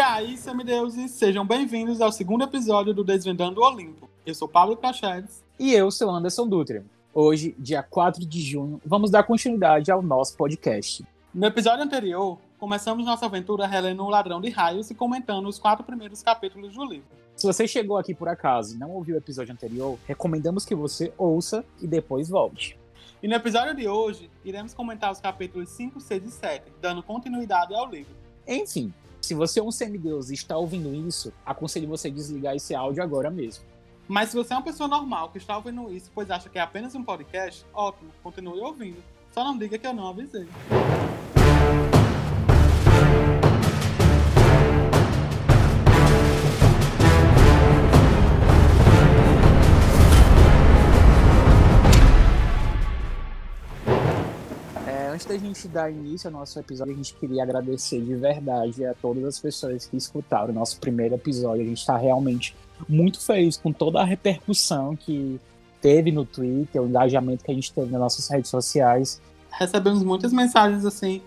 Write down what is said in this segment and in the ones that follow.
aí, semideuses, sejam bem-vindos ao segundo episódio do Desvendando o Olimpo. Eu sou Pablo Prachedes. E eu sou Anderson Dutra. Hoje, dia 4 de junho, vamos dar continuidade ao nosso podcast. No episódio anterior, começamos nossa aventura relendo O Ladrão de Raios e comentando os quatro primeiros capítulos do livro. Se você chegou aqui por acaso e não ouviu o episódio anterior, recomendamos que você ouça e depois volte. E no episódio de hoje, iremos comentar os capítulos 5, 6 e 7, dando continuidade ao livro. Enfim, se você é um semideus e está ouvindo isso, aconselho você desligar esse áudio agora mesmo. Mas se você é uma pessoa normal que está ouvindo isso, pois acha que é apenas um podcast, ótimo, continue ouvindo. Só não diga que eu não avisei. Antes da gente dar início ao nosso episódio, a gente queria agradecer de verdade a todas as pessoas que escutaram o nosso primeiro episódio. A gente está realmente muito feliz com toda a repercussão que teve no Twitter, o engajamento que a gente teve nas nossas redes sociais. Recebemos muitas mensagens assim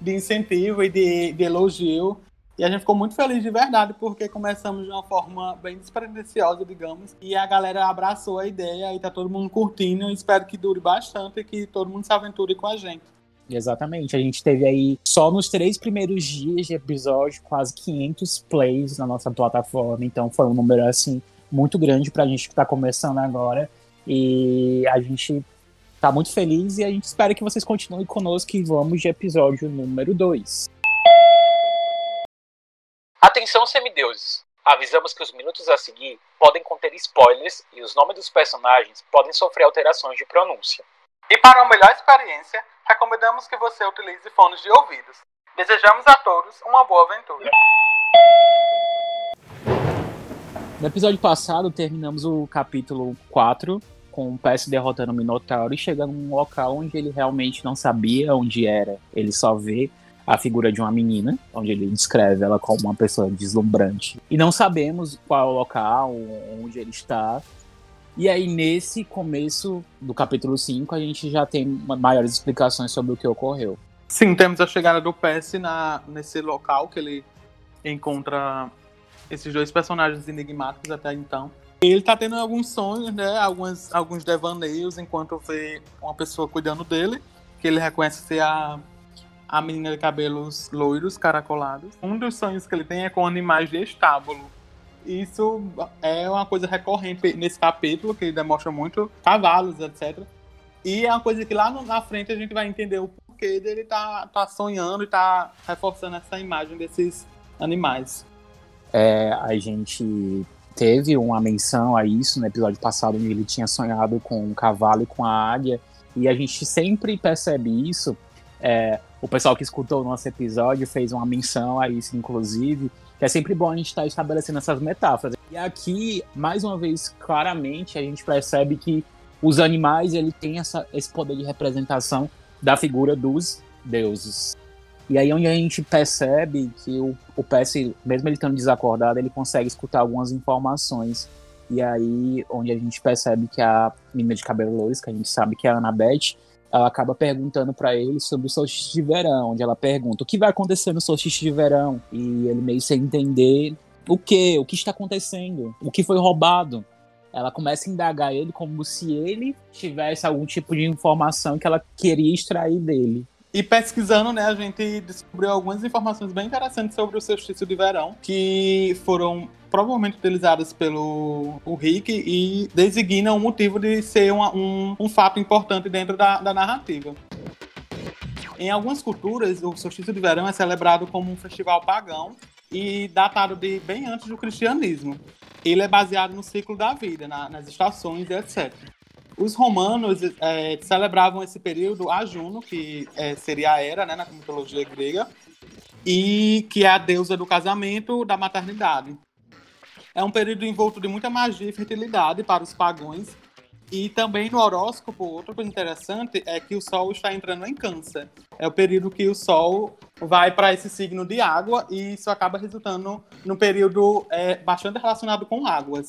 de incentivo e de, de elogio. E a gente ficou muito feliz de verdade, porque começamos de uma forma bem despretensiosa, digamos. E a galera abraçou a ideia e tá todo mundo curtindo. Espero que dure bastante e que todo mundo se aventure com a gente. Exatamente. A gente teve aí, só nos três primeiros dias de episódio, quase 500 plays na nossa plataforma. Então foi um número, assim, muito grande pra gente que tá começando agora. E a gente tá muito feliz e a gente espera que vocês continuem conosco e vamos de episódio número 2. Atenção, semideuses! Avisamos que os minutos a seguir podem conter spoilers e os nomes dos personagens podem sofrer alterações de pronúncia. E para uma melhor experiência, recomendamos que você utilize fones de ouvidos. Desejamos a todos uma boa aventura. No episódio passado, terminamos o capítulo 4 com o Percy derrotando o Minotauro e chegando num local onde ele realmente não sabia onde era. Ele só vê a figura de uma menina, onde ele descreve ela como uma pessoa deslumbrante. E não sabemos qual é o local, onde ele está, e aí, nesse começo do capítulo 5, a gente já tem maiores explicações sobre o que ocorreu. Sim, temos a chegada do Percy na, nesse local que ele encontra esses dois personagens enigmáticos até então. Ele tá tendo alguns sonhos, né? Alguns, alguns devaneios enquanto vê uma pessoa cuidando dele, que ele reconhece ser a, a menina de cabelos loiros, caracolados. Um dos sonhos que ele tem é com animais de estábulo isso é uma coisa recorrente nesse capítulo, que demonstra muito cavalos, etc. E é uma coisa que lá na frente a gente vai entender o porquê dele tá, tá sonhando e tá reforçando essa imagem desses animais. É, a gente teve uma menção a isso no episódio passado, onde ele tinha sonhado com um cavalo e com a águia, e a gente sempre percebe isso. É, o pessoal que escutou o nosso episódio fez uma menção a isso, inclusive, que é sempre bom a gente estar tá estabelecendo essas metáforas. E aqui, mais uma vez, claramente, a gente percebe que os animais ele tem essa, esse poder de representação da figura dos deuses. E aí onde a gente percebe que o, o Percy, mesmo ele estando desacordado, ele consegue escutar algumas informações. E aí onde a gente percebe que a menina de cabelo loiro, que a gente sabe que é a Annabeth, ela acaba perguntando para ele sobre o solstício de verão, onde ela pergunta o que vai acontecer no solstício de verão, e ele meio sem entender o que, o que está acontecendo, o que foi roubado. Ela começa a indagar ele como se ele tivesse algum tipo de informação que ela queria extrair dele. E pesquisando, né, a gente descobriu algumas informações bem interessantes sobre o solstício de verão, que foram provavelmente utilizadas pelo o Rick e designam o motivo de ser uma, um, um fato importante dentro da, da narrativa. Em algumas culturas, o solstício de verão é celebrado como um festival pagão e datado de bem antes do cristianismo. Ele é baseado no ciclo da vida, na, nas estações etc. Os romanos é, celebravam esse período a Juno, que é, seria a Era, né, na mitologia grega, e que é a deusa do casamento, da maternidade. É um período envolto de muita magia e fertilidade para os pagões. E também no horóscopo, outra coisa interessante é que o Sol está entrando em Câncer. É o período que o Sol vai para esse signo de água e isso acaba resultando num período é, bastante relacionado com águas.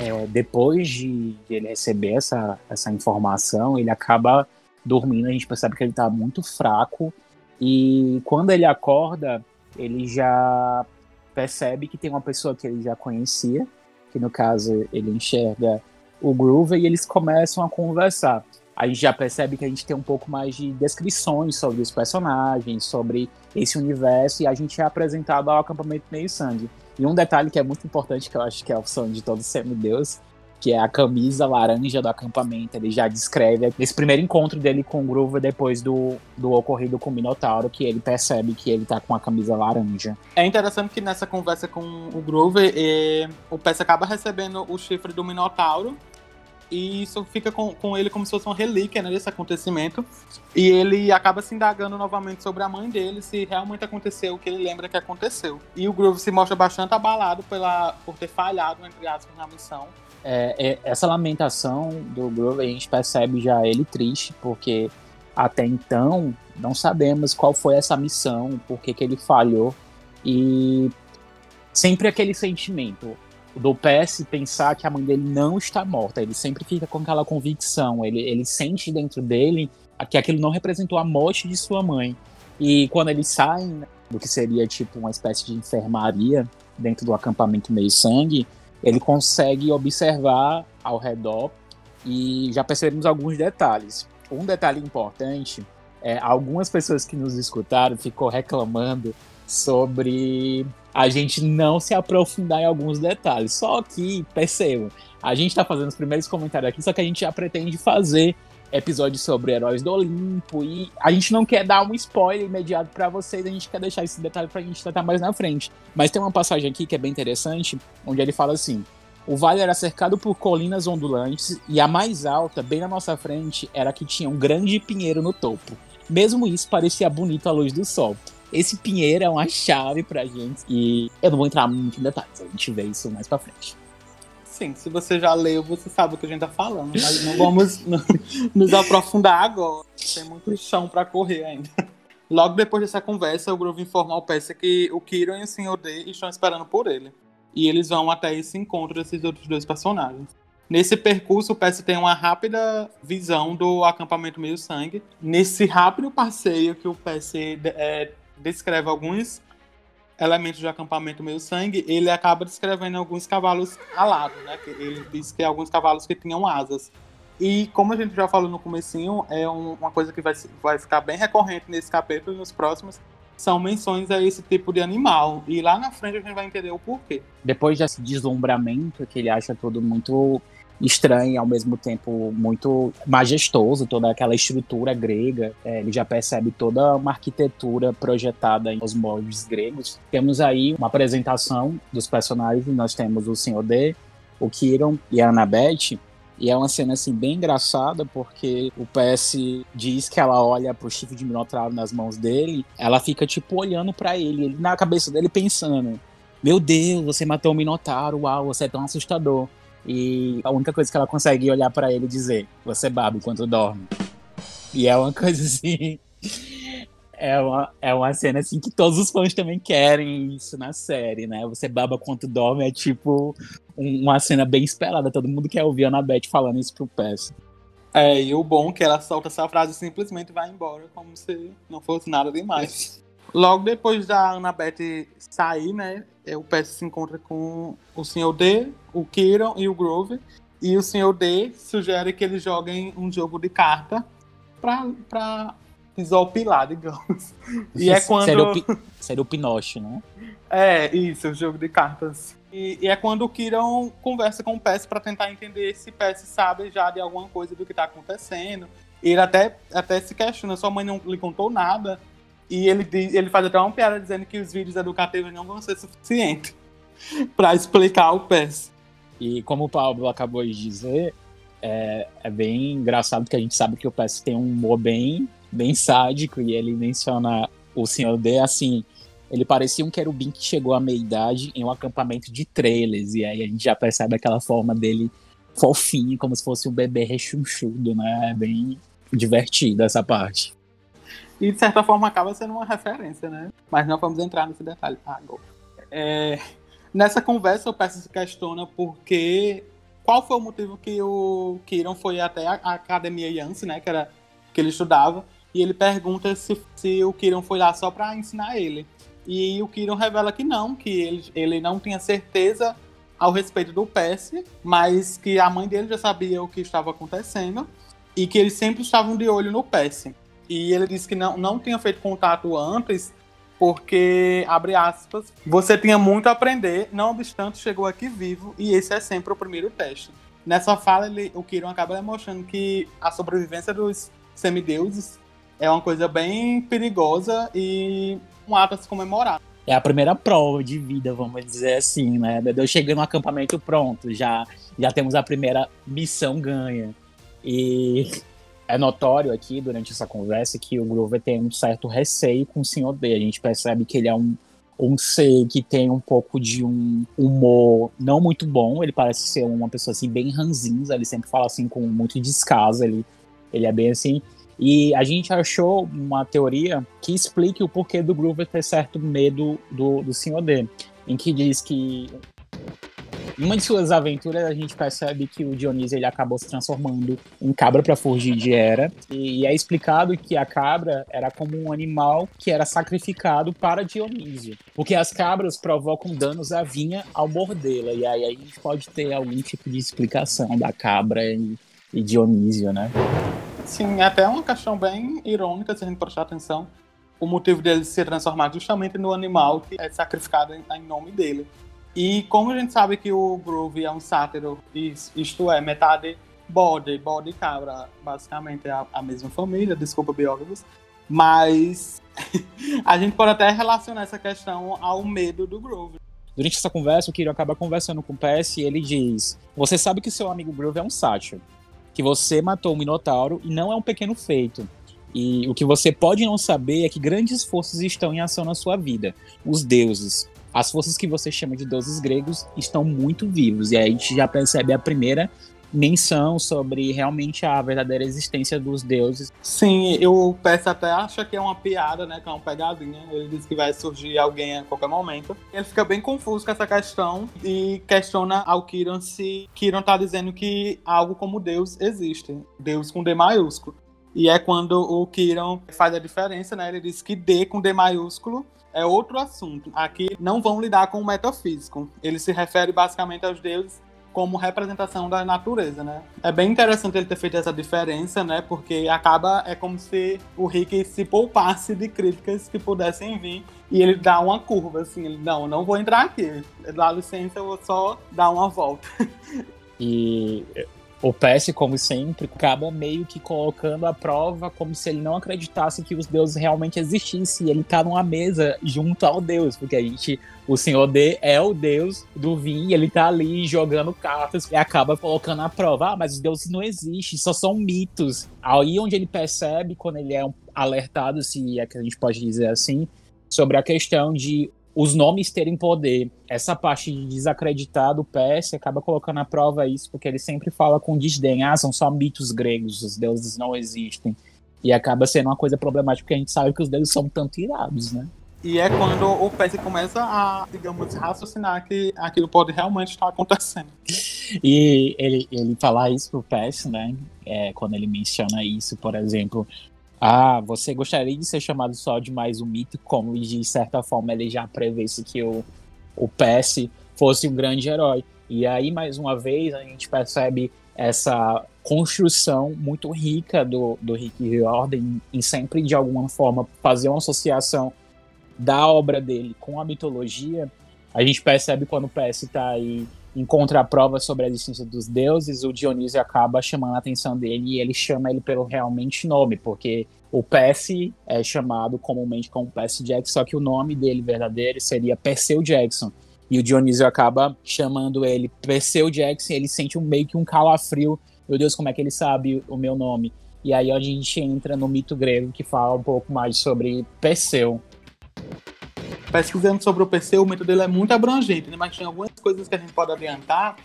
É, depois de, ele receber essa, essa informação, ele acaba dormindo. A gente percebe que ele está muito fraco. E quando ele acorda, ele já percebe que tem uma pessoa que ele já conhecia, que no caso ele enxerga o Groover e eles começam a conversar. A gente já percebe que a gente tem um pouco mais de descrições sobre os personagens, sobre esse universo, e a gente é apresentado ao acampamento meio sangue. E um detalhe que é muito importante, que eu acho que é a opção de todo semideus, que é a camisa laranja do acampamento. Ele já descreve esse primeiro encontro dele com o Groover depois do, do ocorrido com o Minotauro, que ele percebe que ele tá com a camisa laranja. É interessante que nessa conversa com o Groover, eh, o Pess acaba recebendo o chifre do Minotauro. E isso fica com, com ele como se fosse uma relíquia né, desse acontecimento. E ele acaba se indagando novamente sobre a mãe dele, se realmente aconteceu o que ele lembra que aconteceu. E o Groove se mostra bastante abalado pela, por ter falhado, entre aspas, na missão é, é, essa lamentação do Grover, a gente percebe já ele triste, porque até então não sabemos qual foi essa missão, por que, que ele falhou. E sempre aquele sentimento do PS pensar que a mãe dele não está morta. Ele sempre fica com aquela convicção, ele, ele sente dentro dele que aquilo não representou a morte de sua mãe. E quando eles saem do que seria tipo uma espécie de enfermaria dentro do acampamento meio sangue, ele consegue observar ao redor e já percebemos alguns detalhes. Um detalhe importante é algumas pessoas que nos escutaram ficou reclamando sobre a gente não se aprofundar em alguns detalhes. Só que, percebam, a gente está fazendo os primeiros comentários aqui, só que a gente já pretende fazer episódios sobre heróis do Olimpo e a gente não quer dar um spoiler imediato para vocês, a gente quer deixar esse detalhe pra gente tratar mais na frente. Mas tem uma passagem aqui que é bem interessante, onde ele fala assim: o vale era cercado por colinas ondulantes e a mais alta, bem na nossa frente, era que tinha um grande pinheiro no topo. Mesmo isso parecia bonito à luz do sol. Esse pinheiro é uma chave pra gente e eu não vou entrar muito em detalhes, a gente vê isso mais pra frente sim, se você já leu, você sabe o que a gente tá falando. Mas não vamos nos aprofundar agora. Tem muito chão para correr ainda. Logo depois dessa conversa, o Groove informa ao Percy que o Kiron e o Sr. D estão esperando por ele. E eles vão até esse encontro desses outros dois personagens. Nesse percurso, o Percy tem uma rápida visão do acampamento meio sangue. Nesse rápido passeio que o Percy é, descreve alguns elementos de acampamento meio sangue, ele acaba descrevendo alguns cavalos alados, né? Ele diz que é alguns cavalos que tinham asas. E como a gente já falou no comecinho, é um, uma coisa que vai, vai ficar bem recorrente nesse capítulo e nos próximos, são menções a esse tipo de animal. E lá na frente a gente vai entender o porquê. Depois desse deslumbramento que ele acha tudo muito estranho e ao mesmo tempo muito majestoso, toda aquela estrutura grega. É, ele já percebe toda uma arquitetura projetada nos moldes gregos. Temos aí uma apresentação dos personagens. Nós temos o Senhor D, o Kiron e a Annabeth. E é uma cena assim bem engraçada porque o PS diz que ela olha pro chifre de Minotauro nas mãos dele, ela fica tipo olhando para ele, ele na cabeça dele pensando: "Meu Deus, você matou o Minotauro, uau, você é tão assustador". E a única coisa que ela consegue olhar para ele e dizer: Você baba enquanto dorme. E é uma coisa assim. É uma, é uma cena assim que todos os fãs também querem isso na série, né? Você baba enquanto dorme é tipo uma cena bem esperada. Todo mundo quer ouvir a Annabeth falando isso pro Pess. É, e o bom é que ela solta essa frase e simplesmente vai embora, como se não fosse nada demais. Logo depois da Annabeth sair, né? É, o Percy se encontra com o Sr. D, o Kiron e o Grove. E o Sr. D sugere que eles joguem um jogo de carta pra, pra desopilar, digamos. E é quando. Seria o, seria o Pinóquio, né? É, isso, o jogo de cartas. E, e, é quando o Kiron conversa com o Percy para tentar entender se Percy sabe já de alguma coisa do que tá acontecendo. Ele até, até se questiona, sua mãe não lhe contou nada. E ele, ele faz até uma piada dizendo que os vídeos educativos não vão ser suficientes para explicar o PES. E como o Pablo acabou de dizer, é, é bem engraçado que a gente sabe que o PES tem um humor bem, bem sádico e ele menciona o Senhor D assim. Ele parecia um querubim que chegou à meia-idade em um acampamento de trailers. E aí a gente já percebe aquela forma dele fofinho, como se fosse um bebê rechonchudo, né? É bem divertido essa parte. E de certa forma acaba sendo uma referência, né? Mas não vamos entrar nesse detalhe agora. É, nessa conversa o Percy se questiona porque qual foi o motivo que o Kiron foi até a academia Yance, né? Que era que ele estudava. E ele pergunta se, se o Kiron foi lá só para ensinar ele. E o Kiron revela que não, que ele, ele não tinha certeza ao respeito do Percy, mas que a mãe dele já sabia o que estava acontecendo e que eles sempre estavam de olho no Percy. E ele disse que não, não tinha feito contato antes porque, abre aspas, você tinha muito a aprender, não obstante chegou aqui vivo e esse é sempre o primeiro teste. Nessa fala, ele, o Kiron acaba demonstrando que a sobrevivência dos semideuses é uma coisa bem perigosa e um ato a se comemorar. É a primeira prova de vida, vamos dizer assim, né? Eu cheguei no acampamento pronto, já, já temos a primeira missão ganha. E é notório aqui, durante essa conversa, que o Grover tem um certo receio com o Sr. D. A gente percebe que ele é um, um ser que tem um pouco de um humor não muito bom. Ele parece ser uma pessoa assim, bem ranzinza. Ele sempre fala assim com muito descaso. Ele, ele é bem assim. E a gente achou uma teoria que explique o porquê do Groover ter certo medo do, do Sr. D, em que diz que uma de suas aventuras a gente percebe que o Dionísio ele acabou se transformando em cabra para fugir de Hera e é explicado que a cabra era como um animal que era sacrificado para Dionísio, porque as cabras provocam danos à vinha ao mordê-la e aí a gente pode ter algum tipo de explicação da cabra e, e Dionísio, né? Sim, é até uma questão bem irônica se a gente prestar atenção. O motivo dele se transformar justamente no animal que é sacrificado em nome dele. E como a gente sabe que o Groove é um sátiro, isto é, metade bode, bode e cabra, basicamente é a, a mesma família, desculpa biólogos, mas a gente pode até relacionar essa questão ao medo do Groove. Durante essa conversa, o Kiro acaba conversando com o PS e ele diz: Você sabe que seu amigo Groove é um sátiro que você matou o Minotauro e não é um pequeno feito. E o que você pode não saber é que grandes forças estão em ação na sua vida. Os deuses. As forças que você chama de deuses gregos estão muito vivos. E aí a gente já percebe a primeira menção sobre realmente a verdadeira existência dos deuses. Sim, eu peço até acha que é uma piada, né? Que é uma pegadinha. Ele diz que vai surgir alguém a qualquer momento. Ele fica bem confuso com essa questão e questiona ao Kiron se Kiron tá dizendo que algo como Deus existe. Deus com D maiúsculo. E é quando o Kiron faz a diferença, né? Ele diz que D com D maiúsculo é outro assunto. Aqui não vão lidar com o metafísico. Ele se refere basicamente aos deuses como representação da natureza, né? É bem interessante ele ter feito essa diferença, né? Porque acaba é como se o Rick se poupasse de críticas que pudessem vir e ele dá uma curva assim, ele não, não vou entrar aqui. Dá licença, eu vou só dar uma volta. E o PS, como sempre, acaba meio que colocando a prova como se ele não acreditasse que os deuses realmente existissem. E ele tá numa mesa junto ao deus, porque a gente. O senhor D é o deus do vinho, ele tá ali jogando cartas e acaba colocando a prova. Ah, mas os deuses não existem, só são mitos. Aí onde ele percebe, quando ele é alertado, se é que a gente pode dizer assim, sobre a questão de os nomes terem poder. Essa parte de desacreditar do PS acaba colocando à prova isso, porque ele sempre fala com desdém: ah, são só mitos gregos, os deuses não existem. E acaba sendo uma coisa problemática, porque a gente sabe que os deuses são tanto irados, né? E é quando o PS começa a, digamos, raciocinar que aquilo pode realmente estar acontecendo. E ele, ele falar isso pro PS, né? É, quando ele menciona isso, por exemplo, ah, você gostaria de ser chamado só de mais um mito, como de certa forma ele já prevesse que o, o PS fosse um grande herói. E aí, mais uma vez, a gente percebe essa construção muito rica do, do Rick Riordan em sempre, de alguma forma, fazer uma associação da obra dele com a mitologia. A gente percebe quando o PS está aí encontra a prova sobre a existência dos deuses, o Dionísio acaba chamando a atenção dele e ele chama ele pelo realmente nome, porque o Percy é chamado comumente como Percy Jackson, só que o nome dele verdadeiro seria Perseu Jackson. E o Dionísio acaba chamando ele Perseu Jackson, e ele sente um, meio que um calafrio. Meu Deus, como é que ele sabe o meu nome? E aí a gente entra no mito grego que fala um pouco mais sobre Perseu pesquisando sobre o PC, o mito dele é muito abrangente, né? mas tem algumas coisas que a gente pode adiantar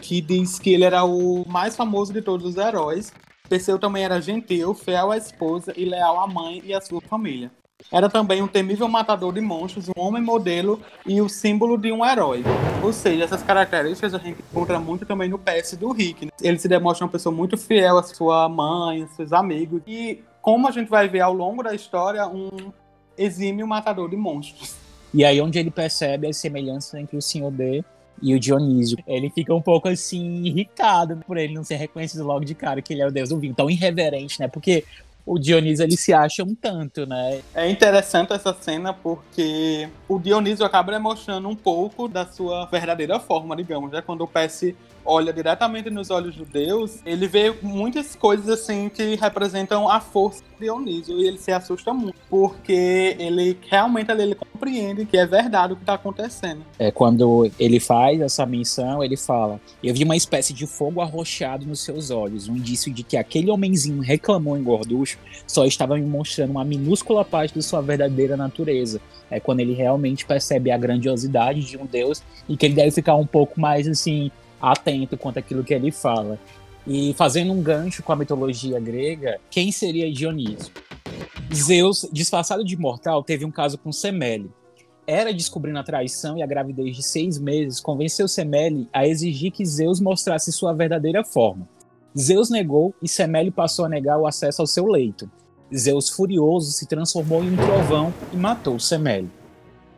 que diz que ele era o mais famoso de todos os heróis. Perseu também era gentil, fiel à esposa e leal à mãe e à sua família. Era também um temível matador de monstros, um homem modelo e o símbolo de um herói. Ou seja, essas características a gente encontra muito também no PS do Rick. Né? Ele se demonstra uma pessoa muito fiel à sua mãe, aos seus amigos. E como a gente vai ver ao longo da história, um exímio matador de monstros. E aí onde ele percebe a semelhança entre o Senhor D e o Dionísio. Ele fica um pouco assim irritado por ele não ser reconhecido logo de cara que ele é o deus do vinho, tão irreverente, né? Porque o Dionísio ele se acha um tanto, né? É interessante essa cena porque o Dionísio acaba demonstrando um pouco da sua verdadeira forma, digamos, né? Quando o Percy olha diretamente nos olhos de Deus, ele vê muitas coisas assim que representam a força de Dionísio e ele se assusta muito, porque ele realmente ele compreende que é verdade o que está acontecendo. É quando ele faz essa menção, ele fala: "Eu vi uma espécie de fogo arroxeado nos seus olhos, um indício de que aquele homenzinho reclamou em gorducho só estava me mostrando uma minúscula parte de sua verdadeira natureza. É quando ele realmente percebe a grandiosidade de um Deus e que ele deve ficar um pouco mais assim atento quanto àquilo que ele fala. E fazendo um gancho com a mitologia grega, quem seria Dionísio? Zeus, disfarçado de mortal, teve um caso com Semele. Era descobrindo a traição e a gravidez de seis meses, convenceu Semele a exigir que Zeus mostrasse sua verdadeira forma. Zeus negou e Semele passou a negar o acesso ao seu leito. Zeus, furioso, se transformou em um trovão e matou Semele.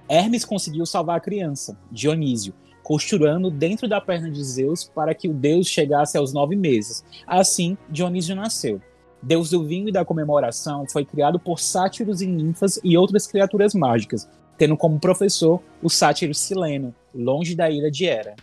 Hermes conseguiu salvar a criança, Dionísio, costurando dentro da perna de Zeus para que o deus chegasse aos nove meses. Assim, Dionísio nasceu. Deus do vinho e da comemoração, foi criado por sátiros e ninfas e outras criaturas mágicas, tendo como professor o sátiro Sileno, longe da ilha de Hera.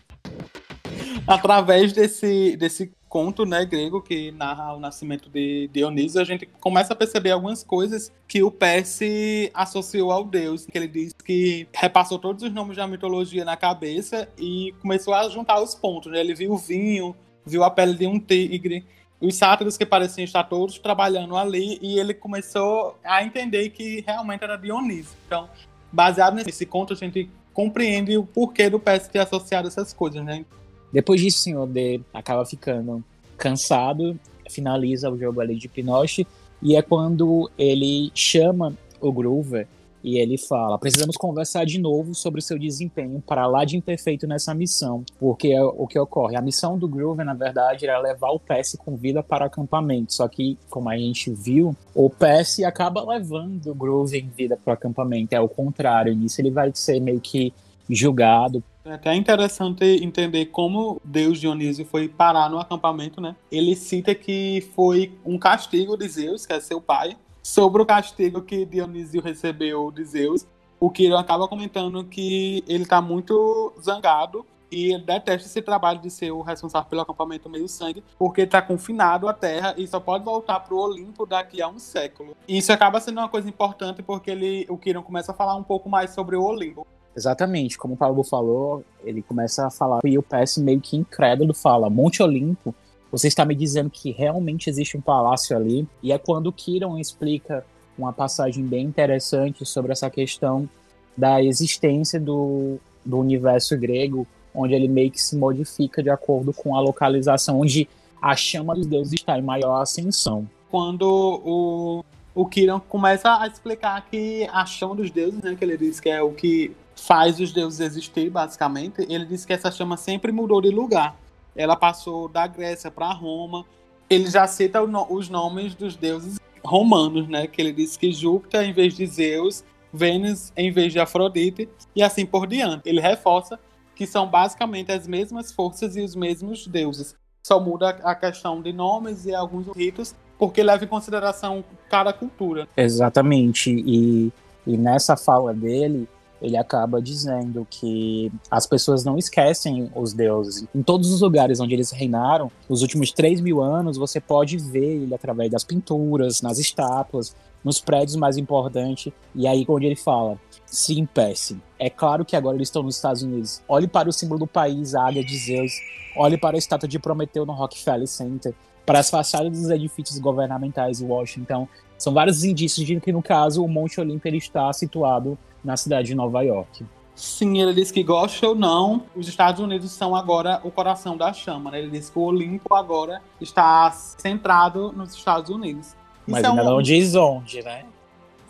Através desse, desse conto né, grego que narra o nascimento de Dionísio, a gente começa a perceber algumas coisas que o Percy associou ao deus. Que ele diz que repassou todos os nomes da mitologia na cabeça e começou a juntar os pontos. Né? Ele viu o vinho, viu a pele de um tigre, os sátiros que pareciam estar todos trabalhando ali e ele começou a entender que realmente era Dionísio. Então, baseado nesse conto, a gente compreende o porquê do Percy ter associado essas coisas, né? Depois disso, o senhor D acaba ficando cansado, finaliza o jogo ali de Pinoche, e é quando ele chama o Groover e ele fala: precisamos conversar de novo sobre o seu desempenho para lá de imperfeito nessa missão. Porque é o que ocorre. A missão do Groover, na verdade, era levar o PS com vida para o acampamento. Só que, como a gente viu, o PS acaba levando o Groover em vida para o acampamento. É o contrário. Nisso ele vai ser meio que julgado é até interessante entender como Deus Dionísio foi parar no acampamento, né? Ele cita que foi um castigo de Zeus, que é seu pai, sobre o castigo que Dionísio recebeu de Zeus. O Quirón acaba comentando que ele está muito zangado e ele detesta esse trabalho de ser o responsável pelo acampamento meio sangue, porque está confinado à Terra e só pode voltar para o Olimpo daqui a um século. E isso acaba sendo uma coisa importante porque ele, o Kiron começa a falar um pouco mais sobre o Olimpo. Exatamente, como o Paulo falou, ele começa a falar e o PS meio que incrédulo fala: Monte Olimpo, você está me dizendo que realmente existe um palácio ali? E é quando o Kiron explica uma passagem bem interessante sobre essa questão da existência do, do universo grego, onde ele meio que se modifica de acordo com a localização onde a chama dos deuses está em maior ascensão. Quando o, o Kiron começa a explicar que a chama dos deuses, né, que ele diz que é o que faz os deuses existir, basicamente, ele diz que essa chama sempre mudou de lugar. Ela passou da Grécia para Roma. Ele já cita os nomes dos deuses romanos, né? Que ele diz que Júpiter em vez de Zeus, Vênus em vez de Afrodite e assim por diante. Ele reforça que são basicamente as mesmas forças e os mesmos deuses. Só muda a questão de nomes e alguns ritos, porque leva em consideração cada cultura. Exatamente. E, e nessa fala dele, ele acaba dizendo que as pessoas não esquecem os deuses. Em todos os lugares onde eles reinaram, nos últimos 3 mil anos, você pode ver ele através das pinturas, nas estátuas, nos prédios mais importantes. E aí, onde ele fala: Sim, Percy, é claro que agora eles estão nos Estados Unidos. Olhe para o símbolo do país, a águia de Zeus. Olhe para a estátua de Prometeu no Rockefeller Center. Para as fachadas dos edifícios governamentais de Washington. São vários indícios de que, no caso, o Monte Olimpo está situado na cidade de Nova York. Sim, ele disse que gosta ou não, os Estados Unidos são agora o coração da chama. Né? Ele disse que o Olimpo agora está centrado nos Estados Unidos. Mas Isso ele é um... não diz onde, né?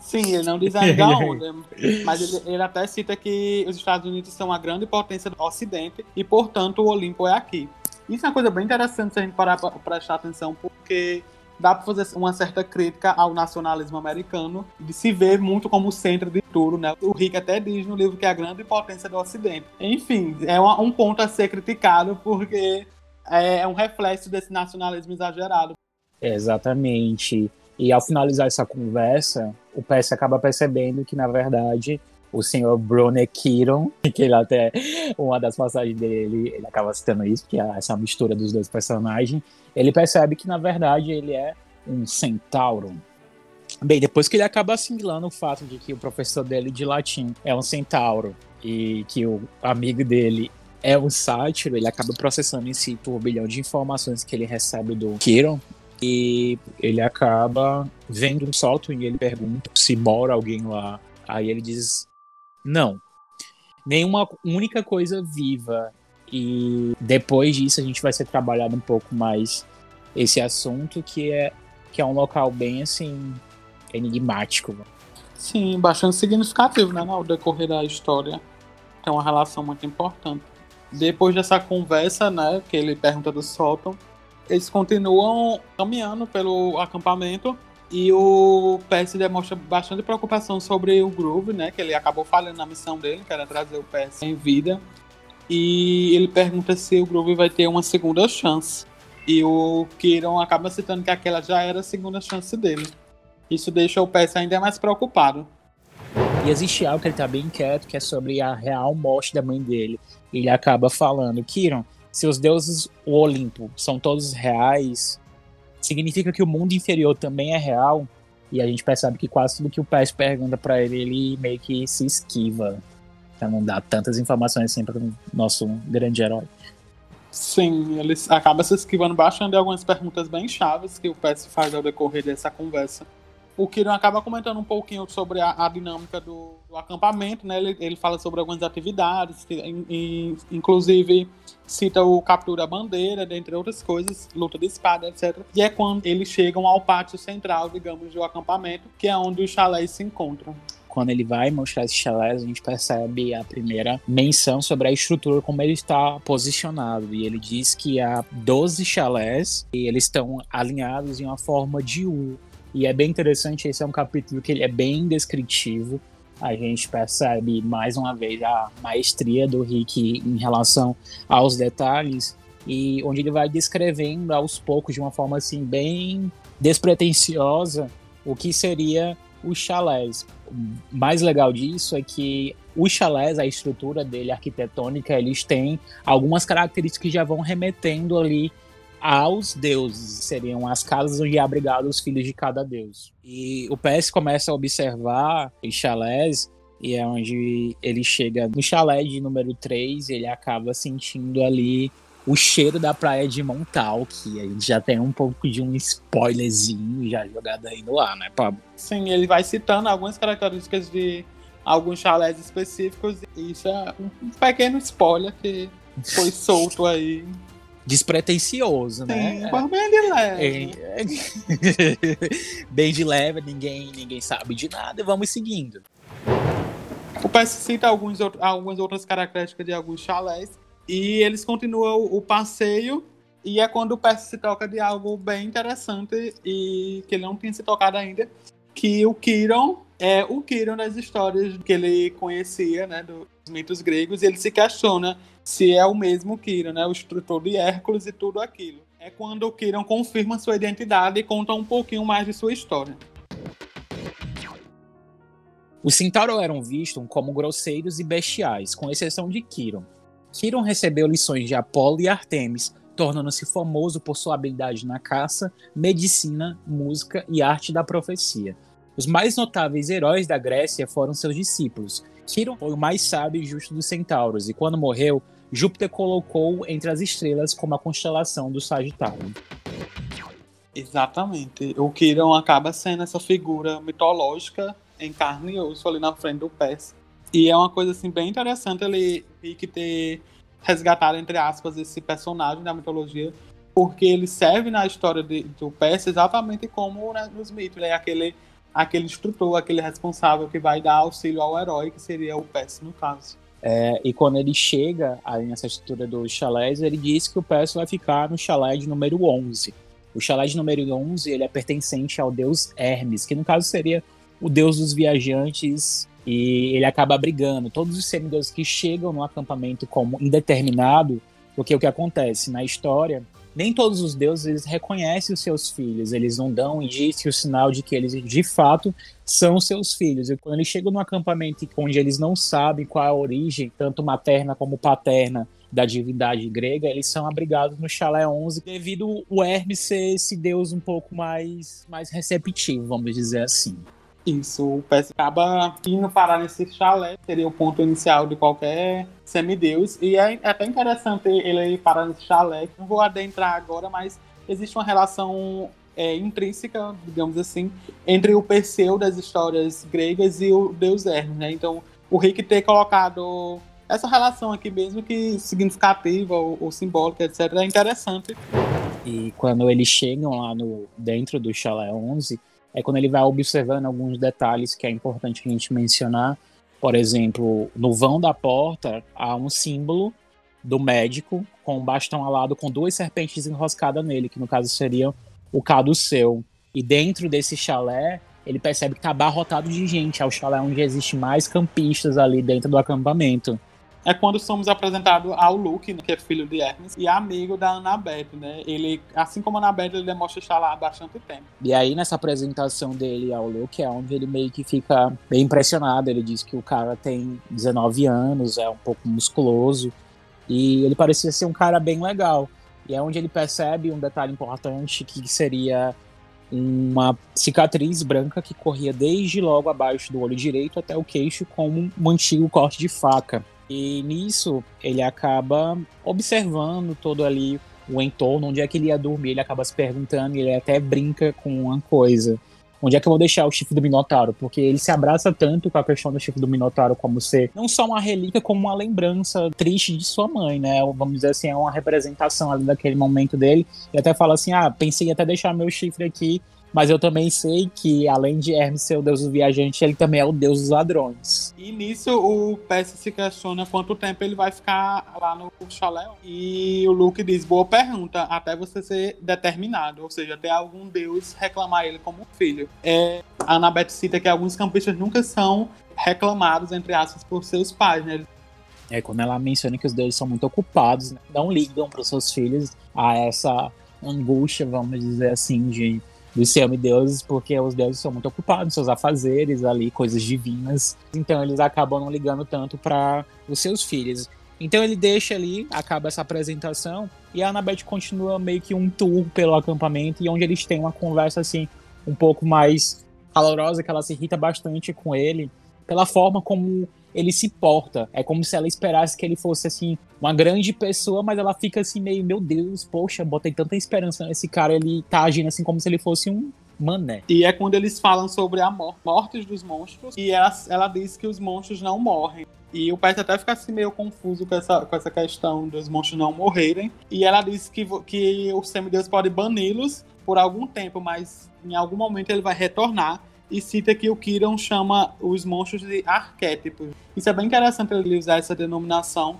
Sim, ele não diz ainda onde, mas ele, ele, até cita que os Estados Unidos são a grande potência do Ocidente e, portanto, o Olimpo é aqui. Isso é uma coisa bem interessante se a gente parar para prestar atenção, porque dá para fazer uma certa crítica ao nacionalismo americano, de se ver muito como centro de tudo, né? O Rick até diz no livro que é a grande potência do Ocidente. Enfim, é um ponto a ser criticado porque é um reflexo desse nacionalismo exagerado. Exatamente. E ao finalizar essa conversa, o PS acaba percebendo que, na verdade, o senhor Brune Kiron, que ele até, uma das passagens dele, ele acaba citando isso, que é essa mistura dos dois personagens, ele percebe que, na verdade, ele é um centauro. Bem, depois que ele acaba assimilando o fato de que o professor dele de latim é um centauro e que o amigo dele é um sátiro, ele acaba processando esse turbilhão de informações que ele recebe do Kiron, e ele acaba vendo um salto e ele pergunta se mora alguém lá. Aí ele diz: não. Nenhuma única coisa viva. E depois disso a gente vai ser trabalhado um pouco mais esse assunto que é que é um local bem assim enigmático. Sim, bastante significativo, né, no decorrer da história. Tem uma relação muito importante. Depois dessa conversa, né, que ele pergunta do sótão, eles continuam caminhando pelo acampamento e o PS demonstra bastante preocupação sobre o Groove, né? Que ele acabou falhando na missão dele, que era trazer o PS em vida. E ele pergunta se o Groove vai ter uma segunda chance. E o Kiron acaba citando que aquela já era a segunda chance dele. Isso deixa o PS ainda mais preocupado. E existe algo que ele tá bem quieto, que é sobre a real morte da mãe dele. Ele acaba falando, Kiron, se os deuses o Olimpo são todos reais, significa que o mundo inferior também é real. E a gente percebe que quase tudo que o Pés pergunta para ele, ele meio que se esquiva. Pra não dar tantas informações assim para o nosso grande herói. Sim, ele acaba se esquivando bastante de algumas perguntas bem chaves que o Pés faz ao decorrer dessa conversa o Kiran acaba comentando um pouquinho sobre a, a dinâmica do, do, acampamento, né? Ele, ele, fala sobre algumas atividades, inclusive cita o captura bandeira, dentre outras coisas, luta de espada, etc. E é quando eles chegam ao pátio central, digamos, do acampamento, que é onde os chalés se encontram quando ele vai mostrar esses chalés, a gente percebe a primeira menção sobre a estrutura, como ele está posicionado. E ele diz que há 12 chalés e eles estão alinhados em uma forma de U. E é bem interessante, esse é um capítulo que ele é bem descritivo. A gente percebe mais uma vez a maestria do Rick em relação aos detalhes e onde ele vai descrevendo aos poucos de uma forma assim bem despretensiosa o que seria os chalés. O mais legal disso é que os chalés, a estrutura dele arquitetônica, eles têm algumas características que já vão remetendo ali aos deuses, seriam as casas onde é abrigado os filhos de cada deus. E o PS começa a observar os chalés e é onde ele chega no chalé de número 3 ele acaba sentindo ali o cheiro da praia de Montal, que a gente já tem um pouco de um spoilerzinho já jogado aí no ar, né, Pablo? Sim, ele vai citando algumas características de alguns chalés específicos, e isso é um pequeno spoiler que foi solto aí despretensioso, né? Sim, bem de leve. Bem de leve, ninguém, ninguém sabe de nada e vamos seguindo. O PS cita alguns, algumas outras características de alguns chalés e eles continuam o passeio e é quando o PS se toca de algo bem interessante e que ele não tinha se tocado ainda, que o Kiron é o Kiron das histórias que ele conhecia, né, dos mitos gregos, e ele se questiona se é o mesmo Kiron, né, o instrutor de Hércules e tudo aquilo. É quando o Kiron confirma sua identidade e conta um pouquinho mais de sua história. Os Centauro eram vistos como grosseiros e bestiais, com exceção de Kiron. Kiron recebeu lições de Apolo e Artemis, tornando-se famoso por sua habilidade na caça, medicina, música e arte da profecia. Os mais notáveis heróis da Grécia foram seus discípulos. Quiron foi o mais sábio e justo dos centauros, e quando morreu, Júpiter colocou entre as estrelas como a constelação do Sagitário. Exatamente. O Quiron acaba sendo essa figura mitológica em carne e osso ali na frente do Pés. E é uma coisa assim bem interessante ele que ter resgatado, entre aspas, esse personagem da mitologia, porque ele serve na história de, do Pés exatamente como né, nos mitos. Ele é aquele aquele instrutor, aquele responsável que vai dar auxílio ao herói, que seria o Percy no caso. É, e quando ele chega aí nessa estrutura dos chalés, ele diz que o Percy vai ficar no chalé de número 11. O chalé de número 11 ele é pertencente ao deus Hermes, que no caso seria o deus dos viajantes, e ele acaba brigando. Todos os semideuses que chegam no acampamento como indeterminado, porque o que acontece na história, nem todos os deuses reconhecem os seus filhos, eles não dão indício, o sinal de que eles de fato são seus filhos. E quando eles chegam no acampamento onde eles não sabem qual é a origem, tanto materna como paterna, da divindade grega, eles são abrigados no Chalé 11 devido o Hermes ser esse deus um pouco mais, mais receptivo, vamos dizer assim. Isso, o PS acaba indo parar nesse chalé, seria o ponto inicial de qualquer semideus. E é, é até interessante ele parar nesse chalé. Não vou adentrar agora, mas existe uma relação é, intrínseca, digamos assim, entre o Perseu das histórias gregas e o deus Hermes, né? Então, o Rick ter colocado essa relação aqui mesmo que significativa ou, ou simbólica, etc, é interessante. E quando eles chegam lá no dentro do chalé 11, é quando ele vai observando alguns detalhes que é importante a gente mencionar. Por exemplo, no vão da porta há um símbolo do médico com um bastão alado com duas serpentes enroscadas nele, que no caso seriam o caduceu. E dentro desse chalé, ele percebe que está abarrotado de gente. É o chalé onde existe mais campistas ali dentro do acampamento é quando somos apresentados ao Luke, né, que é filho de Hermes, e amigo da Annabeth, né? Ele, assim como a Annabeth, ele demonstra estar lá há bastante tempo. E aí, nessa apresentação dele ao Luke, é onde ele meio que fica bem impressionado. Ele diz que o cara tem 19 anos, é um pouco musculoso, e ele parecia ser um cara bem legal. E é onde ele percebe um detalhe importante que seria uma cicatriz branca que corria desde logo abaixo do olho direito até o queixo como um antigo corte de faca. E nisso ele acaba observando todo ali o entorno, onde é que ele ia dormir, ele acaba se perguntando, ele até brinca com uma coisa. Onde é que eu vou deixar o chifre do Minotauro? Porque ele se abraça tanto com a questão do chifre do Minotauro como ser não só uma relíquia, como uma lembrança triste de sua mãe, né? Vamos dizer assim, é uma representação ali daquele momento dele. E até fala assim: ah, pensei em até deixar meu chifre aqui mas eu também sei que, além de Hermes ser o deus do viajante, ele também é o deus dos ladrões. E nisso o Percy se questiona quanto tempo ele vai ficar lá no chalé. E o Luke diz: boa pergunta, até você ser determinado. Ou seja, até algum deus reclamar ele como filho. É, a Anabeth cita que alguns campistas nunca são reclamados, entre aspas, por seus pais, né? É quando ela menciona que os deuses são muito ocupados, né? não ligam para os seus filhos a essa angústia, vamos dizer assim, de dos semideuses, porque os deuses são muito ocupados, seus afazeres ali, coisas divinas. Então eles acabam não ligando tanto para os seus filhos. Então ele deixa ali, acaba essa apresentação, e a Annabeth continua meio que um tour pelo acampamento, e onde eles têm uma conversa assim, um pouco mais calorosa, que ela se irrita bastante com ele, pela forma como ele se porta. É como se ela esperasse que ele fosse, assim, uma grande pessoa, mas ela fica assim, meio, meu Deus, poxa, botei tanta esperança nesse cara, ele tá agindo assim como se ele fosse um mané. E é quando eles falam sobre a mor morte dos monstros, e ela, ela diz que os monstros não morrem. E o Pet até fica assim meio confuso com essa, com essa questão dos monstros não morrerem. E ela diz que, que o semideus pode bani-los por algum tempo, mas em algum momento ele vai retornar e cita que o Kiron chama os monstros de arquétipos. Isso é bem interessante ele usar essa denominação,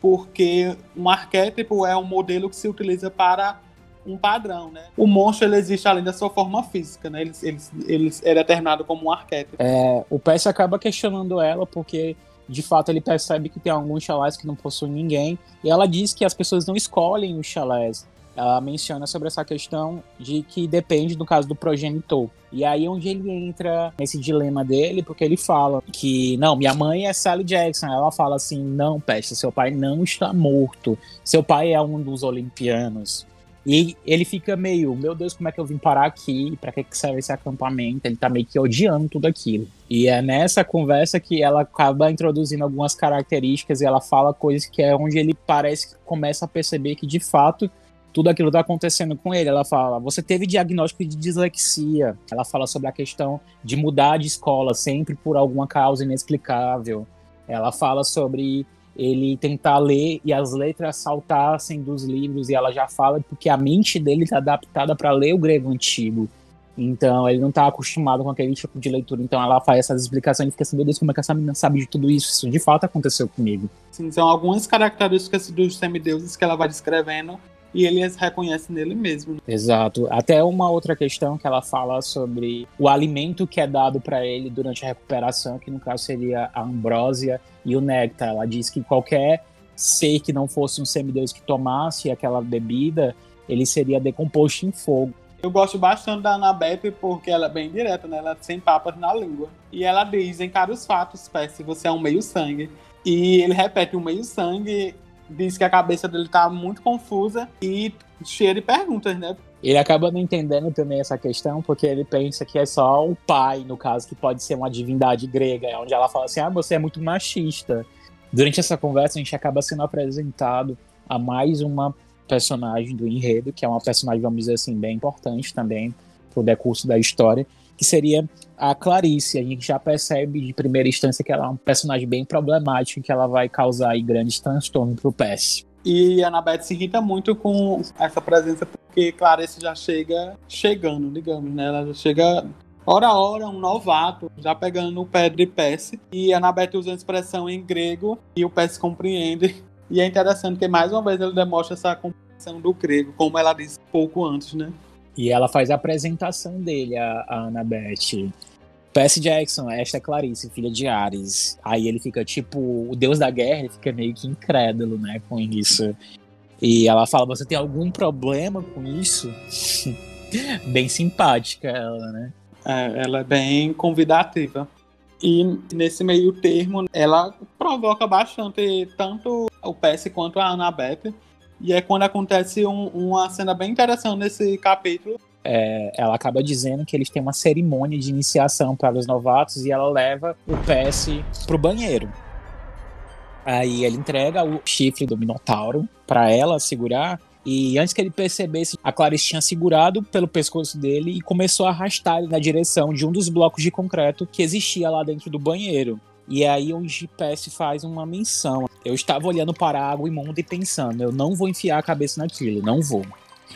porque um arquétipo é um modelo que se utiliza para um padrão, né? O monstro ele existe além da sua forma física, né? Ele, ele, ele é determinado como um arquétipo. É, o Percy acaba questionando ela porque de fato ele percebe que tem alguns chalés que não possuem ninguém e ela diz que as pessoas não escolhem os chalés ela menciona sobre essa questão de que depende do caso do progenitor. E aí onde ele entra nesse dilema dele, porque ele fala que, não, minha mãe é Sally Jackson. Ela fala assim, não, Peste, seu pai não está morto. Seu pai é um dos olimpianos. E ele fica meio, meu Deus, como é que eu vim parar aqui? Pra que serve esse acampamento? Ele tá meio que odiando tudo aquilo. E é nessa conversa que ela acaba introduzindo algumas características e ela fala coisas que é onde ele parece que começa a perceber que de fato tudo aquilo está acontecendo com ele. Ela fala: você teve diagnóstico de dislexia. Ela fala sobre a questão de mudar de escola sempre por alguma causa inexplicável. Ela fala sobre ele tentar ler e as letras saltassem dos livros e ela já fala porque a mente dele está adaptada para ler o grego antigo. Então ele não está acostumado com aquele tipo de leitura. Então ela faz essas explicações e fica assim, meu Deus, como é que essa menina sabe de tudo isso? Isso de fato aconteceu comigo. Sim, são algumas características dos semideuses que ela vai descrevendo e ele as reconhece nele mesmo. Exato. Até uma outra questão que ela fala sobre o alimento que é dado para ele durante a recuperação, que no caso seria a ambrósia e o néctar. Ela diz que qualquer ser que não fosse um semideus que tomasse aquela bebida, ele seria decomposto em fogo. Eu gosto bastante da Annabeth porque ela é bem direta, né? Ela sem papas na língua. E ela diz, encara os fatos, Percy, você é um meio-sangue. E ele repete o meio-sangue, diz que a cabeça dele tá muito confusa e cheia de perguntas, né? Ele acaba não entendendo também essa questão, porque ele pensa que é só o pai, no caso, que pode ser uma divindade grega, onde ela fala assim: ah, você é muito machista. Durante essa conversa, a gente acaba sendo apresentado a mais uma personagem do enredo, que é uma personagem, vamos dizer assim, bem importante também pro decurso da história, que seria a Clarice. A gente já percebe de primeira instância que ela é um personagem bem problemático, que ela vai causar grandes transtornos pro PS. E a Annabeth se irrita muito com essa presença, porque Clarice já chega chegando, digamos, né? Ela já chega hora a hora, um novato, já pegando no pé de Percy. E a Annabeth usa a expressão em grego e o Percy compreende. E é interessante que mais uma vez ele demonstra essa compreensão do grego, como ela disse pouco antes, né? E ela faz a apresentação dele, a, a Annabeth. Percy Jackson, esta é Clarice, filha de Ares. Aí ele fica tipo, o deus da guerra, ele fica meio que incrédulo, né, com isso. E ela fala: Você tem algum problema com isso? bem simpática ela, né? É, ela é bem convidativa. E nesse meio termo, ela provoca bastante tanto o PS quanto a Annabeth. E é quando acontece um, uma cena bem interessante nesse capítulo. É, ela acaba dizendo que eles têm uma cerimônia de iniciação para os novatos e ela leva o PS pro banheiro. Aí ele entrega o chifre do Minotauro para ela segurar e antes que ele percebesse, a Clarice tinha segurado pelo pescoço dele e começou a arrastar ele na direção de um dos blocos de concreto que existia lá dentro do banheiro. E é aí onde Percy faz uma menção. Eu estava olhando para a água imunda e pensando, eu não vou enfiar a cabeça naquilo, não vou.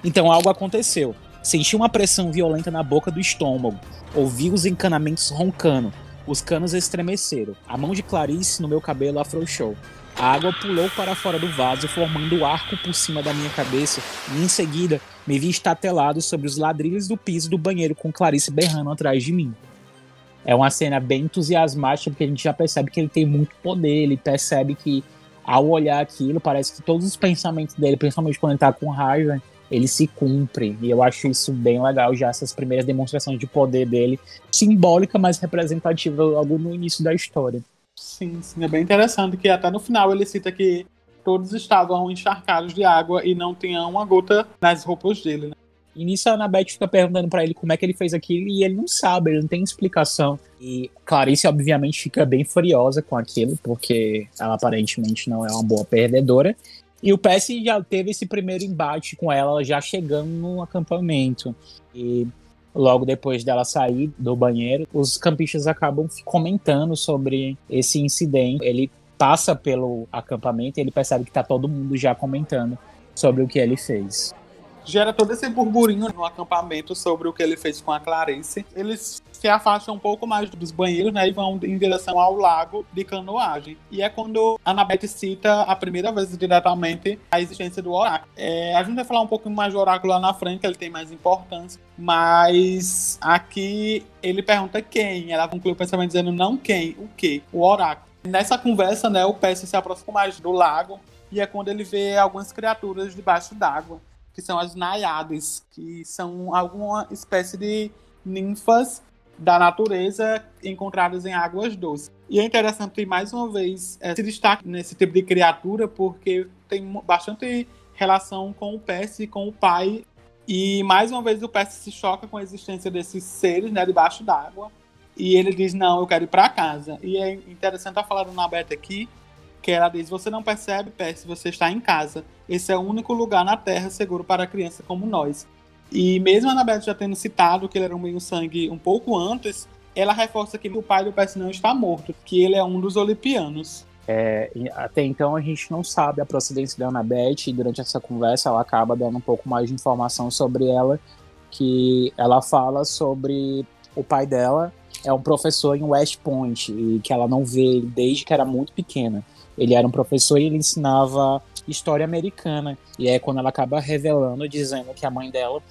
Então algo aconteceu. Senti uma pressão violenta na boca do estômago. Ouvi os encanamentos roncando. Os canos estremeceram. A mão de Clarice no meu cabelo afrouxou. A água pulou para fora do vaso, formando um arco por cima da minha cabeça, e em seguida me vi estatelado sobre os ladrilhos do piso do banheiro com Clarice berrando atrás de mim. É uma cena bem entusiasmática, porque a gente já percebe que ele tem muito poder, ele percebe que ao olhar aquilo, parece que todos os pensamentos dele, principalmente quando ele tá com raiva, ele se cumpre. E eu acho isso bem legal, já essas primeiras demonstrações de poder dele, simbólica, mas representativa logo no início da história. Sim, sim, é bem interessante que até no final ele cita que todos estavam encharcados de água e não tinha uma gota nas roupas dele, né? E nisso a Annabeth fica perguntando para ele como é que ele fez aquilo e ele não sabe, ele não tem explicação. E Clarice, obviamente, fica bem furiosa com aquilo, porque ela aparentemente não é uma boa perdedora. E o Percy já teve esse primeiro embate com ela, já chegando no acampamento. E logo depois dela sair do banheiro, os campistas acabam comentando sobre esse incidente. Ele passa pelo acampamento e ele percebe que tá todo mundo já comentando sobre o que ele fez gera todo esse burburinho no acampamento sobre o que ele fez com a Clarice. Eles se afastam um pouco mais dos banheiros, né, e vão em direção ao lago de canoagem. E é quando a Annabeth cita a primeira vez diretamente a existência do oráculo. É, a gente vai falar um pouco mais do oráculo lá na frente, ele tem mais importância, mas aqui ele pergunta quem. Ela conclui o pensamento dizendo não quem, o que, o oráculo. Nessa conversa, né, o Percy se aproxima mais do lago e é quando ele vê algumas criaturas debaixo d'água que são as Naiades, que são alguma espécie de ninfas da natureza encontradas em águas doces. E é interessante, mais uma vez, é, se destaque nesse tipo de criatura, porque tem bastante relação com o Percy e com o pai. E mais uma vez o Percy se choca com a existência desses seres né, debaixo d'água. E ele diz: Não, eu quero ir para casa. E é interessante estar falando na Beta aqui que ela diz: Você não percebe, Percy, você está em casa. Esse é o único lugar na Terra seguro para criança como nós. E mesmo a Annabeth já tendo citado que ele era um meio-sangue um pouco antes, ela reforça que o pai do Percy não está morto, que ele é um dos Olimpianos. É, até então a gente não sabe a procedência da Annabeth e durante essa conversa ela acaba dando um pouco mais de informação sobre ela, que ela fala sobre o pai dela é um professor em West Point e que ela não vê desde que era muito pequena. Ele era um professor e ele ensinava história americana. E é quando ela acaba revelando, dizendo que a mãe dela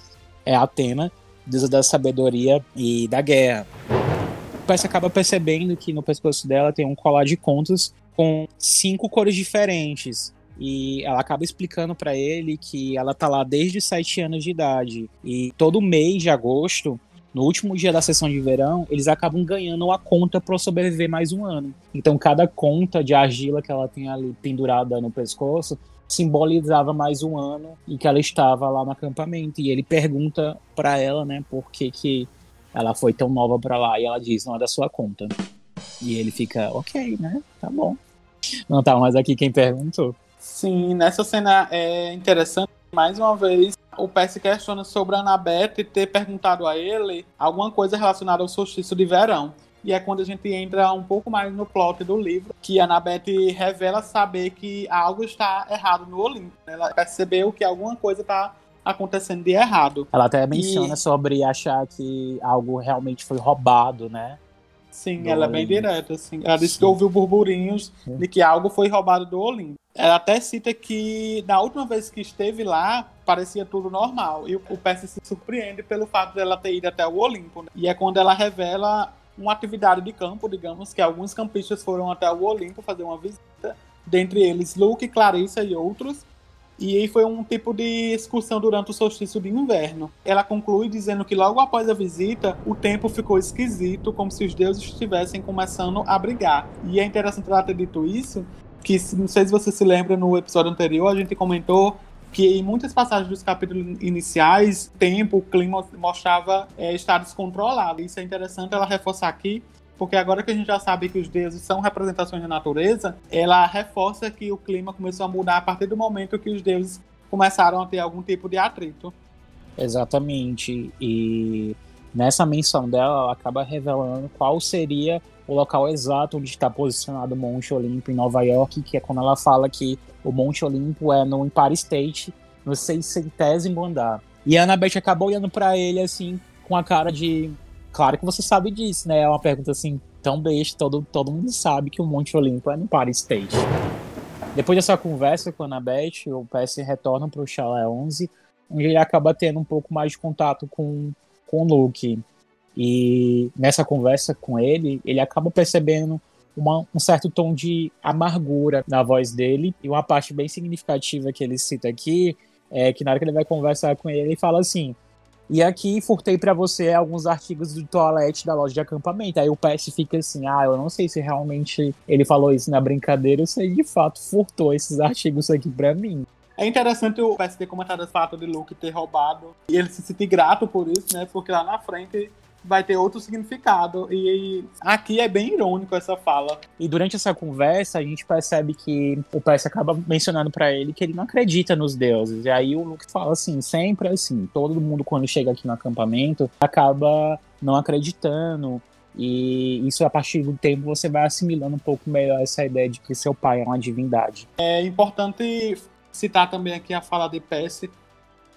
é Atena, deusa da sabedoria e da guerra. Percy acaba percebendo que no pescoço dela tem um colar de contos com cinco cores diferentes. E ela acaba explicando para ele que ela tá lá desde sete anos de idade. E todo mês de agosto no último dia da sessão de verão, eles acabam ganhando uma conta para sobreviver mais um ano. Então, cada conta de argila que ela tem ali pendurada no pescoço simbolizava mais um ano e que ela estava lá no acampamento. E ele pergunta para ela, né, por que, que ela foi tão nova para lá. E ela diz: não é da sua conta. E ele fica, ok, né, tá bom. Não tá mais aqui quem perguntou. Sim, nessa cena é interessante, mais uma vez, o Percy questiona sobre a Annabeth ter perguntado a ele alguma coisa relacionada ao solstício de verão. E é quando a gente entra um pouco mais no plot do livro, que a Annabeth revela saber que algo está errado no Olimpo. Ela percebeu que alguma coisa está acontecendo de errado. Ela até menciona e... sobre achar que algo realmente foi roubado, né? Sim, ela Olimpo. é bem direta, assim. Ela disse Sim. que ouviu burburinhos de que algo foi roubado do Olimpo. Ela até cita que na última vez que esteve lá, parecia tudo normal. E o Percy se surpreende pelo fato dela ter ido até o Olimpo. Né? E é quando ela revela uma atividade de campo, digamos, que alguns campistas foram até o Olimpo fazer uma visita, dentre eles Luke, Clarissa e outros, e foi um tipo de excursão durante o solstício de inverno. Ela conclui dizendo que logo após a visita, o tempo ficou esquisito, como se os deuses estivessem começando a brigar. E é interessante ela ter dito isso, que não sei se você se lembra no episódio anterior, a gente comentou que em muitas passagens dos capítulos iniciais, tempo, o clima mostrava é, estar descontrolado. Isso é interessante ela reforçar aqui, porque agora que a gente já sabe que os deuses são representações da natureza, ela reforça que o clima começou a mudar a partir do momento que os deuses começaram a ter algum tipo de atrito. Exatamente. E nessa menção dela, ela acaba revelando qual seria o local exato onde está posicionado o Monte Olimpo em Nova York, que é quando ela fala que o Monte Olimpo é no Empire State, no 600 andar. E a Annabeth acabou olhando para ele assim, com a cara de Claro que você sabe disso, né? É uma pergunta assim tão besta, todo, todo mundo sabe que o Monte Olimpo é no Paris State. Depois dessa conversa com a Annabeth, o PS retorna para o Chalé 11, onde ele acaba tendo um pouco mais de contato com, com o Luke. E nessa conversa com ele, ele acaba percebendo uma, um certo tom de amargura na voz dele. E uma parte bem significativa que ele cita aqui é que na hora que ele vai conversar com ele, ele fala assim: e aqui furtei para você alguns artigos do toalete da loja de acampamento. Aí o PS fica assim: ah, eu não sei se realmente ele falou isso na brincadeira ou se ele de fato furtou esses artigos aqui para mim. É interessante o PS ter comentado o fato de Luke ter roubado e ele se sentir grato por isso, né? Porque lá na frente vai ter outro significado. E aqui é bem irônico essa fala. E durante essa conversa, a gente percebe que o Percy acaba mencionando para ele que ele não acredita nos deuses. E aí o Luke fala assim, sempre assim, todo mundo quando chega aqui no acampamento acaba não acreditando. E isso a partir do tempo você vai assimilando um pouco melhor essa ideia de que seu pai é uma divindade. É importante citar também aqui a fala de Percy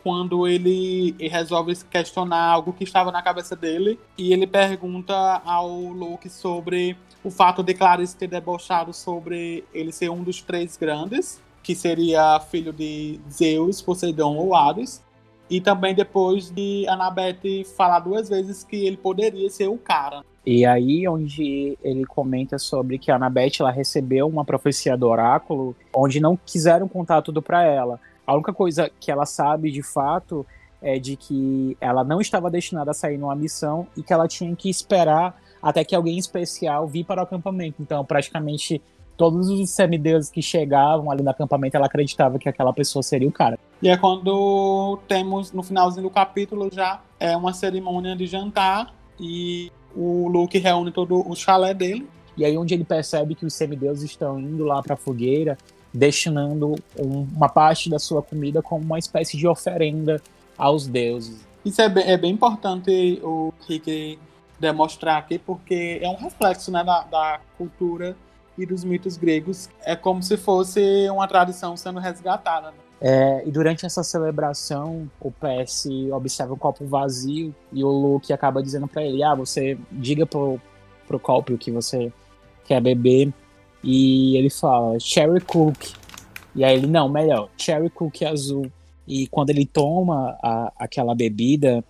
quando ele resolve questionar algo que estava na cabeça dele e ele pergunta ao Luke sobre o fato de Clarice ter debochado sobre ele ser um dos três grandes, que seria filho de Zeus, Poseidon ou Hades, e também depois de Annabeth falar duas vezes que ele poderia ser o cara. E aí onde ele comenta sobre que a Annabeth ela recebeu uma profecia do oráculo, onde não quiseram contar tudo para ela. A única coisa que ela sabe de fato é de que ela não estava destinada a sair numa missão e que ela tinha que esperar até que alguém especial vir para o acampamento. Então, praticamente todos os semideuses que chegavam ali no acampamento, ela acreditava que aquela pessoa seria o cara. E é quando temos no finalzinho do capítulo já é uma cerimônia de jantar e o Luke reúne todo o chalé dele. E aí onde ele percebe que os semideuses estão indo lá para a fogueira destinando um, uma parte da sua comida como uma espécie de oferenda aos deuses. Isso é bem, é bem importante o Rick demonstrar aqui, porque é um reflexo né, da, da cultura e dos mitos gregos. É como se fosse uma tradição sendo resgatada. Né? É, e durante essa celebração, o PS observa o copo vazio e o Luke acaba dizendo para ele: Ah, você diga pro, pro copo que você quer beber e ele fala Cherry Cook. E aí ele, não, melhor, cherry cookie azul. E quando ele toma a, aquela bebida,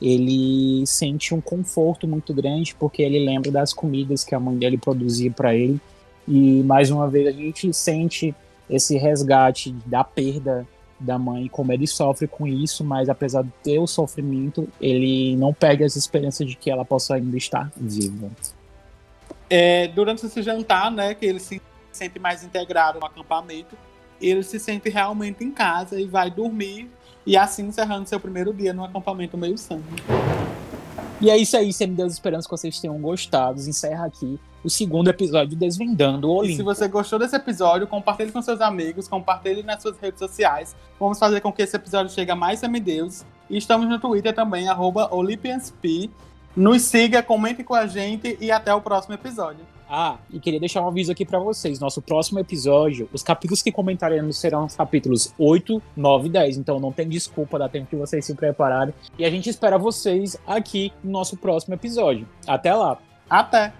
ele sente um conforto muito grande, porque ele lembra das comidas que a mãe dele produzia para ele. E mais uma vez a gente sente esse resgate da perda da mãe, como ele sofre com isso, mas apesar de ter o sofrimento, ele não perde as esperanças de que ela possa ainda estar viva. É, durante esse jantar, né, que ele se sente mais integrado no acampamento, ele se sente realmente em casa e vai dormir, e assim encerrando seu primeiro dia no acampamento meio sangue. E é isso aí, Semideus. Esperamos que vocês tenham gostado. Encerra aqui o segundo episódio Desvendando o Olimpo. E se você gostou desse episódio, compartilhe com seus amigos, compartilhe nas suas redes sociais. Vamos fazer com que esse episódio chegue a mais semideus. E estamos no Twitter também, arroba. Nos siga, comente com a gente e até o próximo episódio. Ah, e queria deixar um aviso aqui para vocês. Nosso próximo episódio, os capítulos que comentaremos serão os capítulos 8, 9 e 10. Então não tem desculpa, dá tempo de vocês se prepararem. E a gente espera vocês aqui no nosso próximo episódio. Até lá. Até.